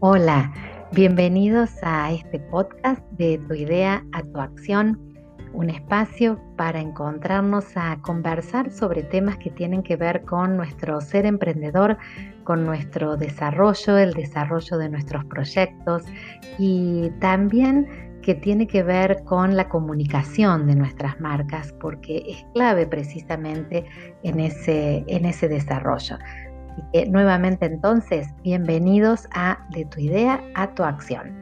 Hola, bienvenidos a este podcast de Tu idea a tu acción, un espacio para encontrarnos a conversar sobre temas que tienen que ver con nuestro ser emprendedor, con nuestro desarrollo, el desarrollo de nuestros proyectos y también que tiene que ver con la comunicación de nuestras marcas, porque es clave precisamente en ese, en ese desarrollo. Así que nuevamente entonces, bienvenidos a De tu idea a tu acción.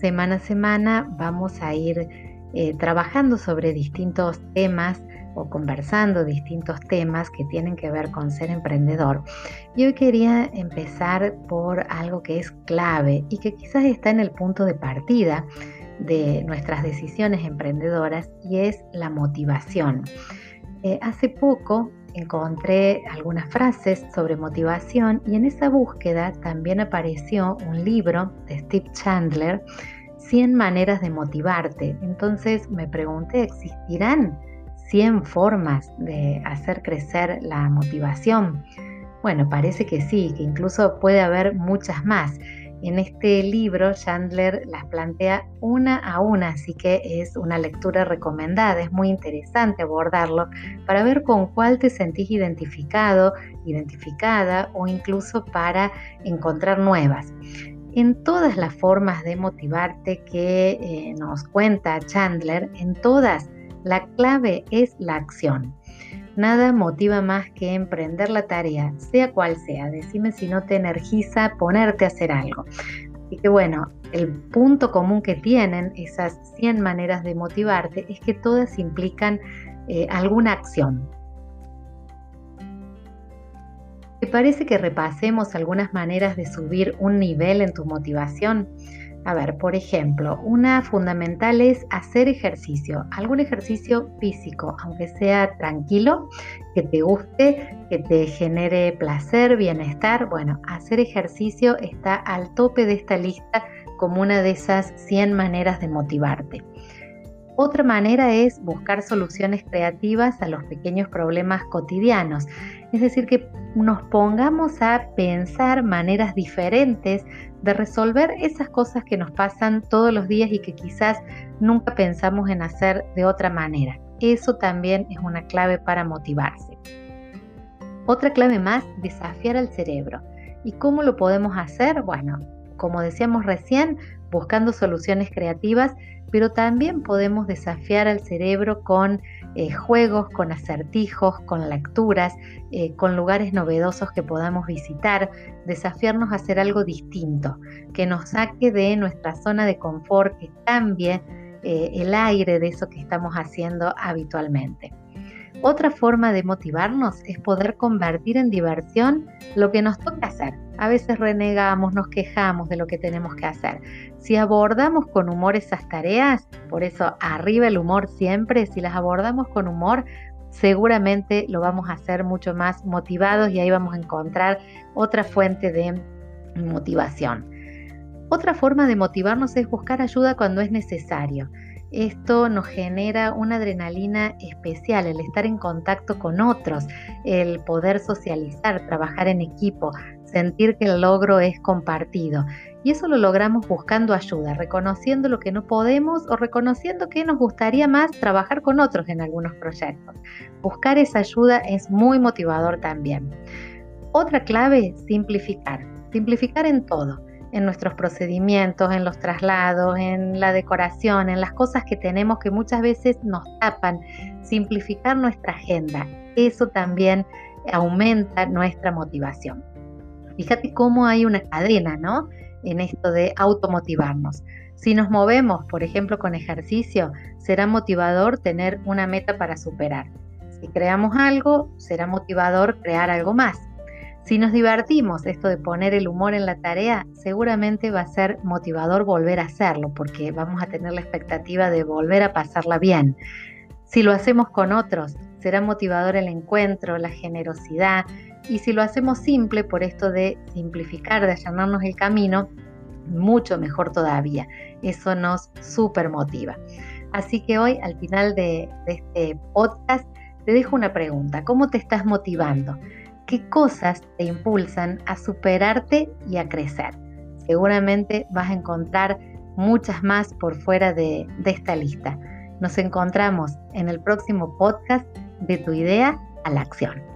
Semana a semana vamos a ir eh, trabajando sobre distintos temas o conversando distintos temas que tienen que ver con ser emprendedor. Y hoy quería empezar por algo que es clave y que quizás está en el punto de partida de nuestras decisiones emprendedoras y es la motivación. Eh, hace poco encontré algunas frases sobre motivación y en esa búsqueda también apareció un libro de Steve Chandler, 100 maneras de motivarte. Entonces me pregunté, ¿existirán 100 formas de hacer crecer la motivación? Bueno, parece que sí, que incluso puede haber muchas más. En este libro, Chandler las plantea una a una, así que es una lectura recomendada. Es muy interesante abordarlo para ver con cuál te sentís identificado, identificada o incluso para encontrar nuevas. En todas las formas de motivarte que eh, nos cuenta Chandler, en todas, la clave es la acción. Nada motiva más que emprender la tarea, sea cual sea. Decime si no te energiza ponerte a hacer algo. Así que bueno, el punto común que tienen esas 100 maneras de motivarte es que todas implican eh, alguna acción. ¿Te parece que repasemos algunas maneras de subir un nivel en tu motivación? A ver, por ejemplo, una fundamental es hacer ejercicio, algún ejercicio físico, aunque sea tranquilo, que te guste, que te genere placer, bienestar. Bueno, hacer ejercicio está al tope de esta lista como una de esas 100 maneras de motivarte. Otra manera es buscar soluciones creativas a los pequeños problemas cotidianos, es decir, que nos pongamos a pensar maneras diferentes de resolver esas cosas que nos pasan todos los días y que quizás nunca pensamos en hacer de otra manera. Eso también es una clave para motivarse. Otra clave más, desafiar al cerebro. ¿Y cómo lo podemos hacer? Bueno, como decíamos recién, buscando soluciones creativas, pero también podemos desafiar al cerebro con eh, juegos, con acertijos, con lecturas, eh, con lugares novedosos que podamos visitar, desafiarnos a hacer algo distinto, que nos saque de nuestra zona de confort, que cambie eh, el aire de eso que estamos haciendo habitualmente. Otra forma de motivarnos es poder convertir en diversión lo que nos toca hacer. A veces renegamos, nos quejamos de lo que tenemos que hacer. Si abordamos con humor esas tareas, por eso arriba el humor siempre, si las abordamos con humor, seguramente lo vamos a hacer mucho más motivados y ahí vamos a encontrar otra fuente de motivación. Otra forma de motivarnos es buscar ayuda cuando es necesario. Esto nos genera una adrenalina especial, el estar en contacto con otros, el poder socializar, trabajar en equipo, sentir que el logro es compartido. Y eso lo logramos buscando ayuda, reconociendo lo que no podemos o reconociendo que nos gustaría más trabajar con otros en algunos proyectos. Buscar esa ayuda es muy motivador también. Otra clave, simplificar. Simplificar en todo en nuestros procedimientos, en los traslados, en la decoración, en las cosas que tenemos que muchas veces nos tapan, simplificar nuestra agenda. Eso también aumenta nuestra motivación. Fíjate cómo hay una cadena, ¿no? En esto de automotivarnos. Si nos movemos, por ejemplo, con ejercicio, será motivador tener una meta para superar. Si creamos algo, será motivador crear algo más. Si nos divertimos, esto de poner el humor en la tarea, seguramente va a ser motivador volver a hacerlo, porque vamos a tener la expectativa de volver a pasarla bien. Si lo hacemos con otros, será motivador el encuentro, la generosidad, y si lo hacemos simple, por esto de simplificar, de allanarnos el camino, mucho mejor todavía. Eso nos super motiva. Así que hoy, al final de, de este podcast, te dejo una pregunta. ¿Cómo te estás motivando? Qué cosas te impulsan a superarte y a crecer. Seguramente vas a encontrar muchas más por fuera de, de esta lista. Nos encontramos en el próximo podcast de tu idea a la acción.